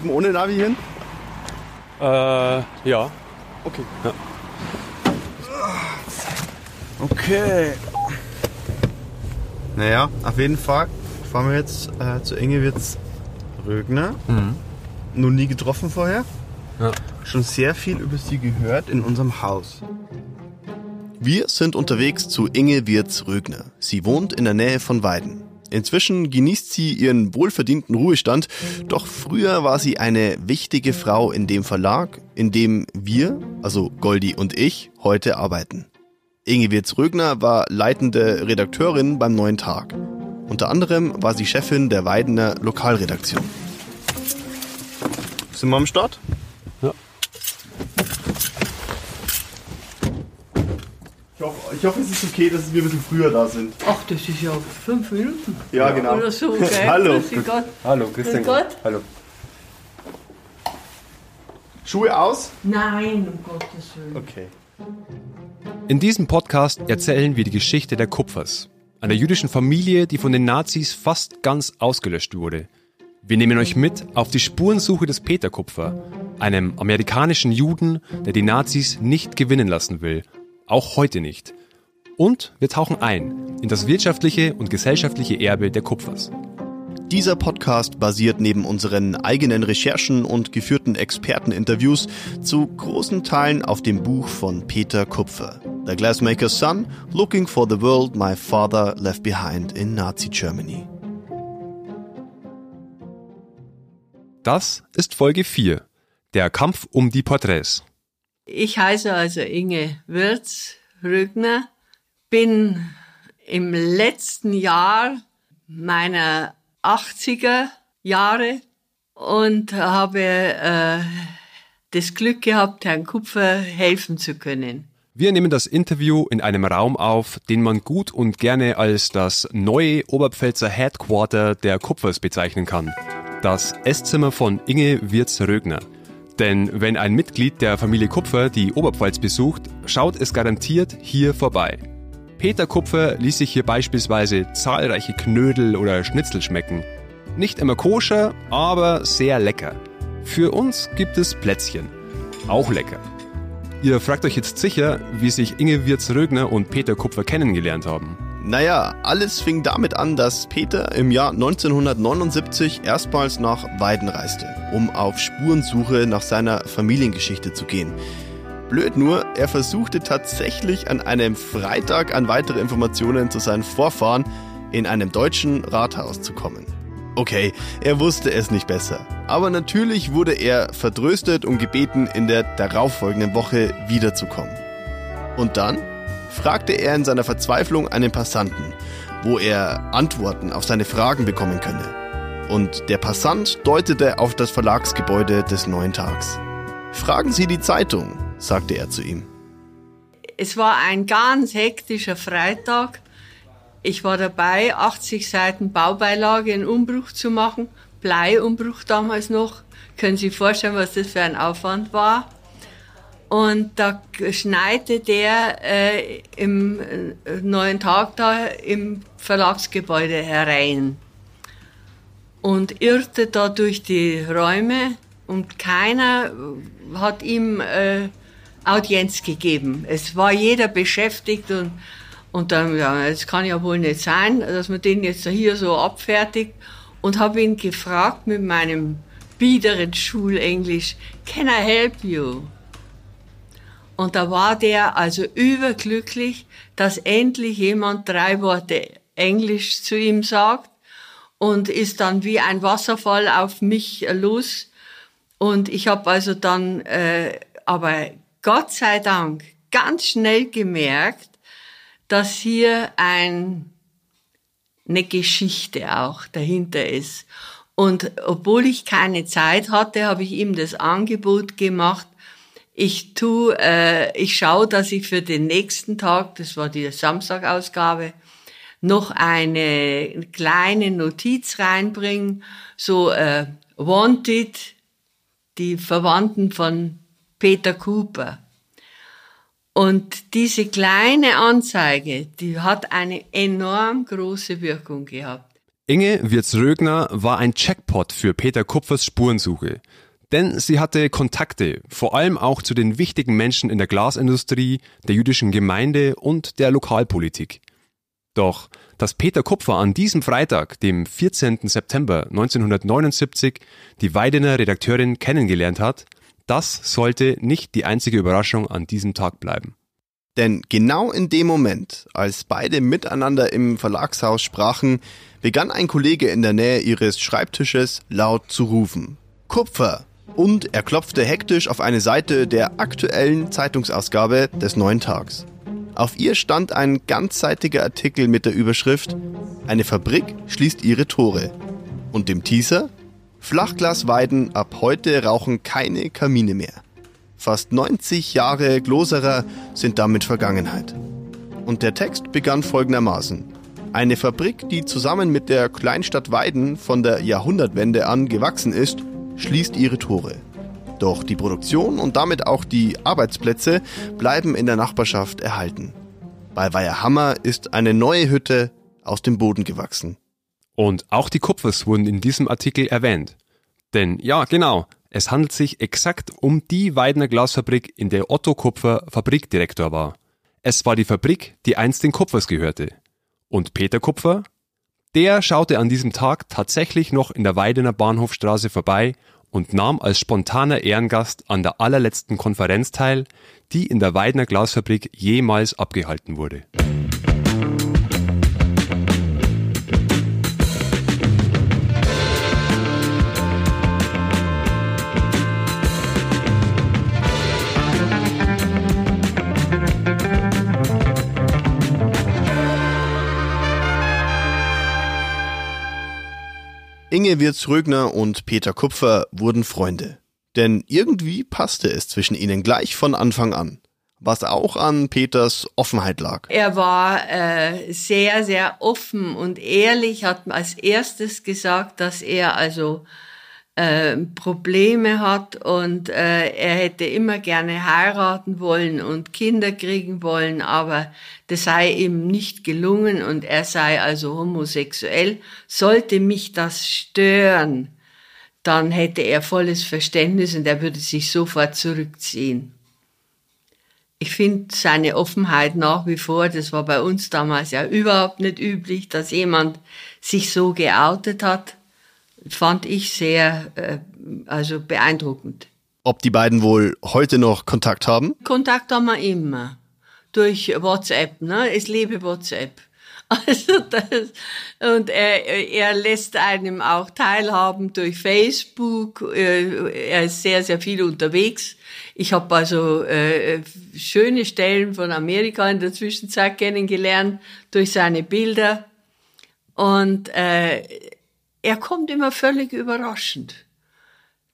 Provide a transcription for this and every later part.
Drüben ohne Navi hin? Äh, ja. Okay. Ja. Okay. Naja, auf jeden Fall fahren wir jetzt äh, zu Engewitz Rögner. Mhm. Noch nie getroffen vorher. Ja. Schon sehr viel über sie gehört in unserem Haus. Wir sind unterwegs zu Inge Wirz-Rögner. Sie wohnt in der Nähe von Weiden. Inzwischen genießt sie ihren wohlverdienten Ruhestand, doch früher war sie eine wichtige Frau in dem Verlag, in dem wir, also Goldi und ich, heute arbeiten. Inge Wirz-Rögner war leitende Redakteurin beim Neuen Tag. Unter anderem war sie Chefin der Weidener Lokalredaktion. Sind wir am Start? Ich hoffe, ich hoffe, es ist okay, dass wir ein bisschen früher da sind. Ach, das ist ja fünf Minuten. Ja, genau. Oder so, gell? Hallo. Grüß Gott. Hallo, Christian. Grüß Gott. Hallo. Schuhe aus? Nein, um Gottes Willen. Okay. In diesem Podcast erzählen wir die Geschichte der Kupfers, einer jüdischen Familie, die von den Nazis fast ganz ausgelöscht wurde. Wir nehmen euch mit auf die Spurensuche des Peter Kupfer, einem amerikanischen Juden, der die Nazis nicht gewinnen lassen will auch heute nicht. Und wir tauchen ein in das wirtschaftliche und gesellschaftliche Erbe der Kupfers. Dieser Podcast basiert neben unseren eigenen Recherchen und geführten Experteninterviews zu großen Teilen auf dem Buch von Peter Kupfer, The Glassmaker's Son, Looking for the World My Father Left Behind in Nazi Germany. Das ist Folge 4, der Kampf um die Porträts. Ich heiße also Inge Wirz Rügner, bin im letzten Jahr meiner 80er Jahre und habe äh, das Glück gehabt, Herrn Kupfer helfen zu können. Wir nehmen das Interview in einem Raum auf, den man gut und gerne als das neue Oberpfälzer Headquarter der Kupfers bezeichnen kann. Das Esszimmer von Inge Wirz-Rögner. Denn wenn ein Mitglied der Familie Kupfer die Oberpfalz besucht, schaut es garantiert hier vorbei. Peter Kupfer ließ sich hier beispielsweise zahlreiche Knödel oder Schnitzel schmecken. Nicht immer koscher, aber sehr lecker. Für uns gibt es Plätzchen. Auch lecker. Ihr fragt euch jetzt sicher, wie sich Inge Wirz-Rögner und Peter Kupfer kennengelernt haben. Naja, alles fing damit an, dass Peter im Jahr 1979 erstmals nach Weiden reiste, um auf Spurensuche nach seiner Familiengeschichte zu gehen. Blöd nur, er versuchte tatsächlich an einem Freitag an weitere Informationen zu seinen Vorfahren in einem deutschen Rathaus zu kommen. Okay, er wusste es nicht besser. Aber natürlich wurde er vertröstet und gebeten, in der darauffolgenden Woche wiederzukommen. Und dann fragte er in seiner Verzweiflung einen Passanten, wo er Antworten auf seine Fragen bekommen könne. Und der Passant deutete auf das Verlagsgebäude des Neuen Tags. Fragen Sie die Zeitung, sagte er zu ihm. Es war ein ganz hektischer Freitag. Ich war dabei, 80 Seiten Baubeilage in Umbruch zu machen. Bleiumbruch damals noch. Können Sie sich vorstellen, was das für ein Aufwand war? Und da schneite der äh, im äh, neuen Tag da im Verlagsgebäude herein und irrte da durch die Räume und keiner hat ihm äh, Audienz gegeben. Es war jeder beschäftigt und, und dann, ja, es kann ja wohl nicht sein, dass man den jetzt hier so abfertigt und habe ihn gefragt mit meinem biederen Schulenglisch, can I help you? Und da war der also überglücklich, dass endlich jemand drei Worte Englisch zu ihm sagt und ist dann wie ein Wasserfall auf mich los. Und ich habe also dann, äh, aber Gott sei Dank, ganz schnell gemerkt, dass hier ein, eine Geschichte auch dahinter ist. Und obwohl ich keine Zeit hatte, habe ich ihm das Angebot gemacht, ich tu, äh, ich schaue, dass ich für den nächsten Tag, das war die Samstagausgabe, noch eine kleine Notiz reinbringe, so äh, Wanted, die Verwandten von Peter Cooper. Und diese kleine Anzeige, die hat eine enorm große Wirkung gehabt. Inge Wirz-Rögner war ein Checkpot für Peter Kupfers Spurensuche. Denn sie hatte Kontakte, vor allem auch zu den wichtigen Menschen in der Glasindustrie, der jüdischen Gemeinde und der Lokalpolitik. Doch, dass Peter Kupfer an diesem Freitag, dem 14. September 1979, die Weidener Redakteurin kennengelernt hat, das sollte nicht die einzige Überraschung an diesem Tag bleiben. Denn genau in dem Moment, als beide miteinander im Verlagshaus sprachen, begann ein Kollege in der Nähe ihres Schreibtisches laut zu rufen. Kupfer! Und er klopfte hektisch auf eine Seite der aktuellen Zeitungsausgabe des neuen Tags. Auf ihr stand ein ganzseitiger Artikel mit der Überschrift Eine Fabrik schließt ihre Tore. Und dem Teaser Flachglasweiden ab heute rauchen keine Kamine mehr. Fast 90 Jahre Gloserer sind damit Vergangenheit. Und der Text begann folgendermaßen. Eine Fabrik, die zusammen mit der Kleinstadt Weiden von der Jahrhundertwende an gewachsen ist, schließt ihre Tore. Doch die Produktion und damit auch die Arbeitsplätze bleiben in der Nachbarschaft erhalten. Bei Weiherhammer ist eine neue Hütte aus dem Boden gewachsen. Und auch die Kupfers wurden in diesem Artikel erwähnt. Denn ja, genau, es handelt sich exakt um die Weidener Glasfabrik, in der Otto Kupfer Fabrikdirektor war. Es war die Fabrik, die einst den Kupfers gehörte. Und Peter Kupfer? Der schaute an diesem Tag tatsächlich noch in der Weidener Bahnhofstraße vorbei und nahm als spontaner Ehrengast an der allerletzten Konferenz teil, die in der Weidener Glasfabrik jemals abgehalten wurde. Inge Wirz-Rögner und Peter Kupfer wurden Freunde. Denn irgendwie passte es zwischen ihnen gleich von Anfang an. Was auch an Peters Offenheit lag. Er war äh, sehr, sehr offen und ehrlich, hat als erstes gesagt, dass er also äh, Probleme hat und äh, er hätte immer gerne heiraten wollen und Kinder kriegen wollen, aber das sei ihm nicht gelungen und er sei also homosexuell. Sollte mich das stören, dann hätte er volles Verständnis und er würde sich sofort zurückziehen. Ich finde seine Offenheit nach wie vor, das war bei uns damals ja überhaupt nicht üblich, dass jemand sich so geoutet hat fand ich sehr äh, also beeindruckend. Ob die beiden wohl heute noch Kontakt haben? Kontakt haben wir immer. Durch WhatsApp, ne? Es lebe WhatsApp. Also das, und er, er lässt einem auch teilhaben durch Facebook. Er ist sehr, sehr viel unterwegs. Ich habe also äh, schöne Stellen von Amerika in der Zwischenzeit kennengelernt durch seine Bilder. Und äh, er kommt immer völlig überraschend.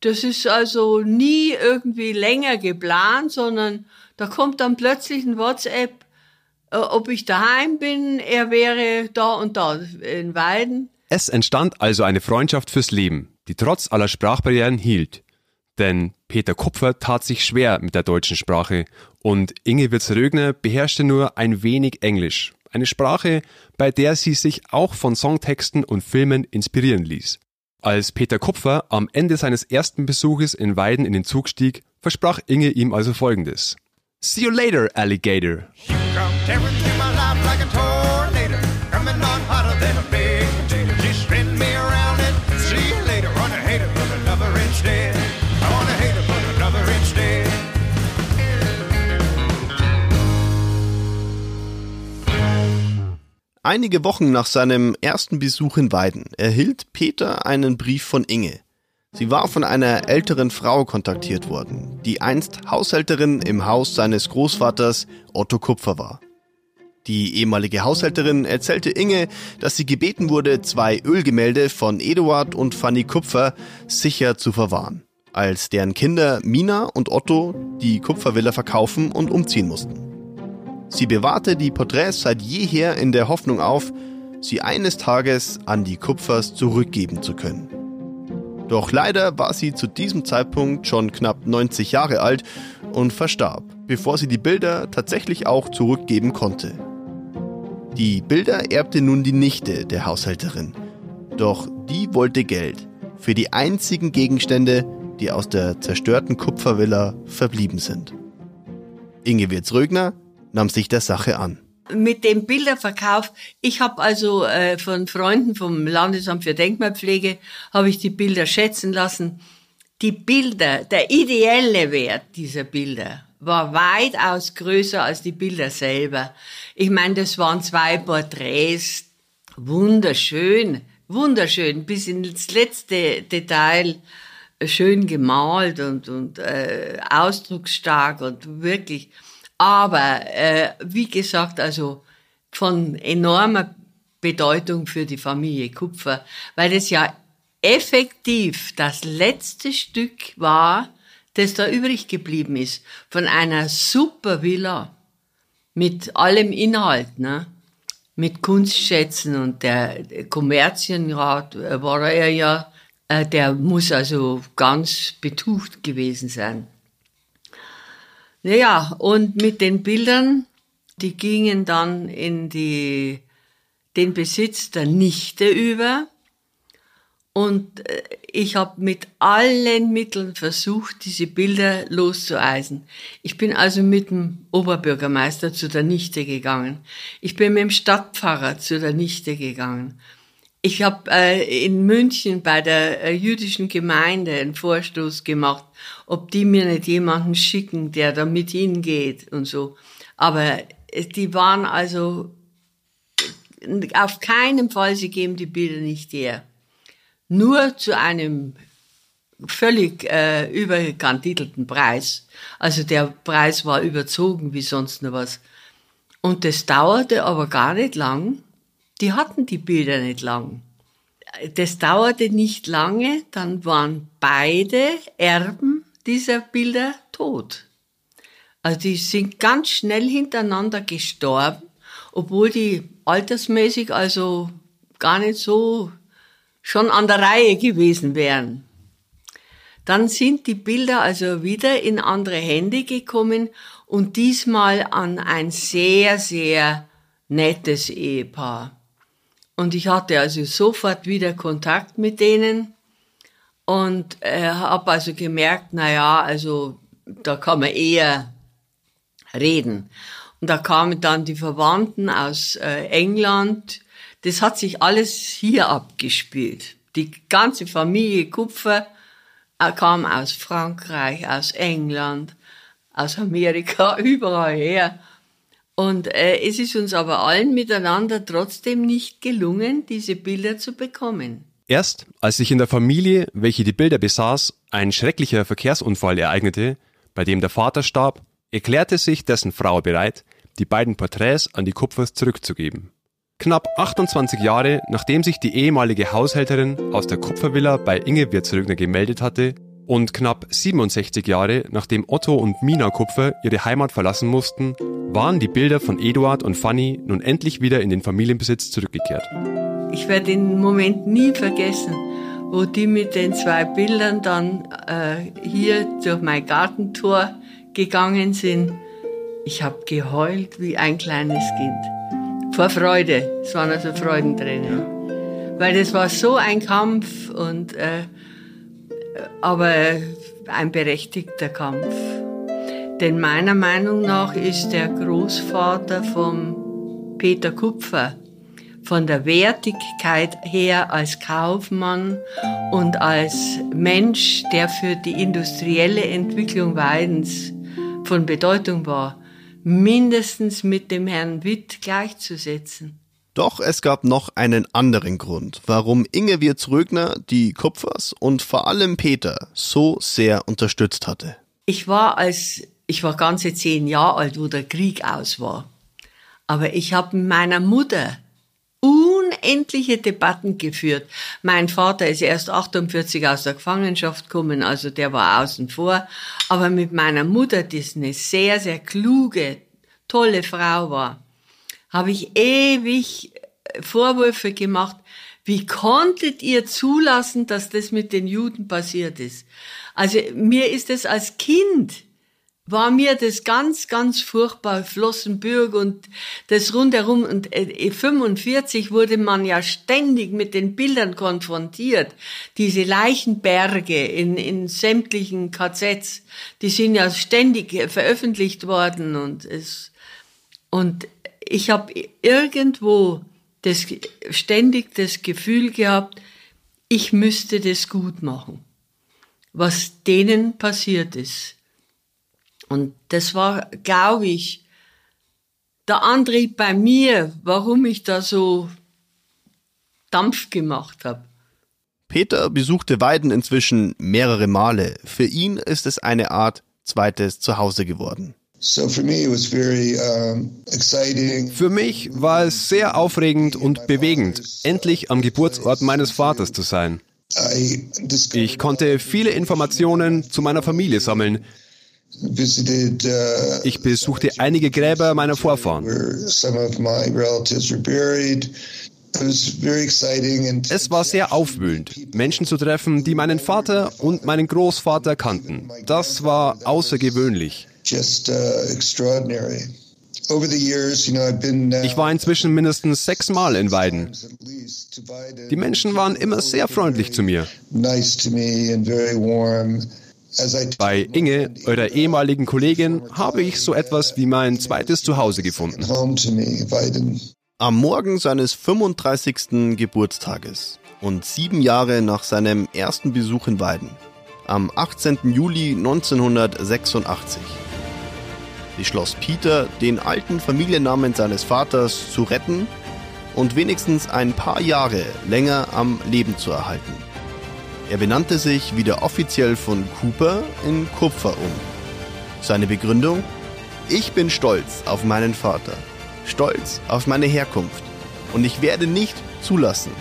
Das ist also nie irgendwie länger geplant, sondern da kommt dann plötzlich ein WhatsApp, äh, ob ich daheim bin, er wäre da und da in Weiden. Es entstand also eine Freundschaft fürs Leben, die trotz aller Sprachbarrieren hielt. Denn Peter Kupfer tat sich schwer mit der deutschen Sprache und Inge Wirz-Rögner beherrschte nur ein wenig Englisch eine Sprache, bei der sie sich auch von Songtexten und Filmen inspirieren ließ. Als Peter Kupfer am Ende seines ersten Besuches in Weiden in den Zug stieg, versprach Inge ihm also folgendes. See you later, Alligator. Einige Wochen nach seinem ersten Besuch in Weiden erhielt Peter einen Brief von Inge. Sie war von einer älteren Frau kontaktiert worden, die einst Haushälterin im Haus seines Großvaters Otto Kupfer war. Die ehemalige Haushälterin erzählte Inge, dass sie gebeten wurde, zwei Ölgemälde von Eduard und Fanny Kupfer sicher zu verwahren, als deren Kinder Mina und Otto die Kupfervilla verkaufen und umziehen mussten. Sie bewahrte die Porträts seit jeher in der Hoffnung auf, sie eines Tages an die Kupfers zurückgeben zu können. Doch leider war sie zu diesem Zeitpunkt schon knapp 90 Jahre alt und verstarb, bevor sie die Bilder tatsächlich auch zurückgeben konnte. Die Bilder erbte nun die Nichte der Haushälterin. Doch die wollte Geld für die einzigen Gegenstände, die aus der zerstörten Kupfervilla verblieben sind. Inge Wirz-Rögner nahm sich der Sache an. Mit dem Bilderverkauf, ich habe also äh, von Freunden vom Landesamt für Denkmalpflege, habe ich die Bilder schätzen lassen. Die Bilder, der ideelle Wert dieser Bilder war weitaus größer als die Bilder selber. Ich meine, das waren zwei Porträts, wunderschön, wunderschön, bis ins letzte Detail schön gemalt und, und äh, ausdrucksstark und wirklich. Aber äh, wie gesagt, also von enormer Bedeutung für die Familie Kupfer, weil es ja effektiv das letzte Stück war, das da übrig geblieben ist, von einer super Villa mit allem Inhalt, ne? mit Kunstschätzen und der Kommerzienrat war er ja äh, der muss also ganz betucht gewesen sein. Naja, und mit den Bildern, die gingen dann in die, den Besitz der Nichte über. Und äh, ich habe mit allen Mitteln versucht, diese Bilder loszueisen. Ich bin also mit dem Oberbürgermeister zu der Nichte gegangen. Ich bin mit dem Stadtpfarrer zu der Nichte gegangen. Ich habe äh, in München bei der äh, jüdischen Gemeinde einen Vorstoß gemacht, ob die mir nicht jemanden schicken, der da mit hingeht und so. Aber äh, die waren also auf keinen Fall, sie geben die Bilder nicht her. Nur zu einem völlig äh, überkantitelten Preis. Also der Preis war überzogen wie sonst noch was. Und das dauerte aber gar nicht lang die hatten die Bilder nicht lang. Das dauerte nicht lange, dann waren beide Erben dieser Bilder tot. Also die sind ganz schnell hintereinander gestorben, obwohl die altersmäßig also gar nicht so schon an der Reihe gewesen wären. Dann sind die Bilder also wieder in andere Hände gekommen und diesmal an ein sehr, sehr nettes Ehepaar. Und ich hatte also sofort wieder Kontakt mit denen und äh, habe also gemerkt, na ja, also da kann man eher reden. Und da kamen dann die Verwandten aus äh, England. Das hat sich alles hier abgespielt. Die ganze Familie Kupfer äh, kam aus Frankreich, aus England, aus Amerika, überall her. Und äh, es ist uns aber allen miteinander trotzdem nicht gelungen, diese Bilder zu bekommen. Erst als sich in der Familie, welche die Bilder besaß, ein schrecklicher Verkehrsunfall ereignete, bei dem der Vater starb, erklärte sich dessen Frau bereit, die beiden Porträts an die Kupfers zurückzugeben. Knapp 28 Jahre nachdem sich die ehemalige Haushälterin aus der Kupfervilla bei Inge Wirtsrögner gemeldet hatte und knapp 67 Jahre nachdem Otto und Mina Kupfer ihre Heimat verlassen mussten, waren die Bilder von Eduard und Fanny nun endlich wieder in den Familienbesitz zurückgekehrt. Ich werde den Moment nie vergessen, wo die mit den zwei Bildern dann äh, hier durch mein Gartentor gegangen sind. Ich habe geheult wie ein kleines Kind. Vor Freude. Es waren also Freudentränen. Weil das war so ein Kampf und äh, aber ein berechtigter Kampf. Denn meiner Meinung nach ist der Großvater vom Peter Kupfer von der Wertigkeit her als Kaufmann und als Mensch, der für die industrielle Entwicklung Weidens von Bedeutung war, mindestens mit dem Herrn Witt gleichzusetzen. Doch es gab noch einen anderen Grund, warum Inge Wirz-Rögner die Kupfers und vor allem Peter so sehr unterstützt hatte. Ich war als ich war ganze zehn Jahre alt, wo der Krieg aus war. Aber ich habe mit meiner Mutter unendliche Debatten geführt. Mein Vater ist erst 48 aus der Gefangenschaft gekommen, also der war außen vor. Aber mit meiner Mutter, die eine sehr, sehr kluge, tolle Frau war, habe ich ewig Vorwürfe gemacht. Wie konntet ihr zulassen, dass das mit den Juden passiert ist? Also mir ist es als Kind war mir das ganz, ganz furchtbar, Flossenbürg und das rundherum. Und äh, 45 wurde man ja ständig mit den Bildern konfrontiert. Diese Leichenberge in, in sämtlichen KZs, die sind ja ständig veröffentlicht worden und es, und ich habe irgendwo das, ständig das Gefühl gehabt, ich müsste das gut machen, was denen passiert ist. Und das war, glaube ich, der Antrieb bei mir, warum ich da so Dampf gemacht habe. Peter besuchte Weiden inzwischen mehrere Male. Für ihn ist es eine Art zweites Zuhause geworden. Für mich war es sehr aufregend und bewegend, endlich am Geburtsort meines Vaters zu sein. Ich konnte viele Informationen zu meiner Familie sammeln, Uh, ich besuchte einige Gräber meiner Vorfahren. Es war sehr aufwühlend, Menschen zu treffen, die meinen Vater und meinen Großvater kannten. Das war außergewöhnlich. Uh, ich war inzwischen mindestens sechsmal in Weiden. Die Menschen waren immer sehr freundlich zu mir. Bei Inge, eurer ehemaligen Kollegin, habe ich so etwas wie mein zweites Zuhause gefunden. Am Morgen seines 35. Geburtstages und sieben Jahre nach seinem ersten Besuch in Weiden, am 18. Juli 1986, beschloss Peter, den alten Familiennamen seines Vaters zu retten und wenigstens ein paar Jahre länger am Leben zu erhalten. Er benannte sich wieder offiziell von Cooper in Kupfer um. Seine Begründung? Ich bin stolz auf meinen Vater, stolz auf meine Herkunft und ich werde nicht zulassen,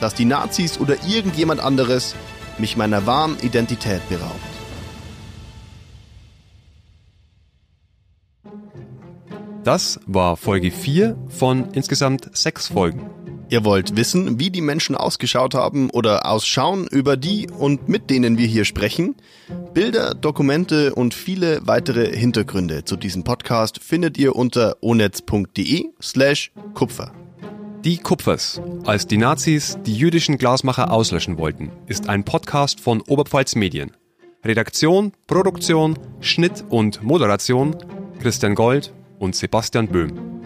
dass die Nazis oder irgendjemand anderes mich meiner wahren Identität beraubt. Das war Folge 4 von insgesamt sechs Folgen. Ihr wollt wissen, wie die Menschen ausgeschaut haben oder ausschauen, über die und mit denen wir hier sprechen? Bilder, Dokumente und viele weitere Hintergründe zu diesem Podcast findet ihr unter onetz.de slash Kupfer. Die Kupfers, als die Nazis die jüdischen Glasmacher auslöschen wollten, ist ein Podcast von Oberpfalz Medien. Redaktion, Produktion, Schnitt und Moderation Christian Gold und Sebastian Böhm.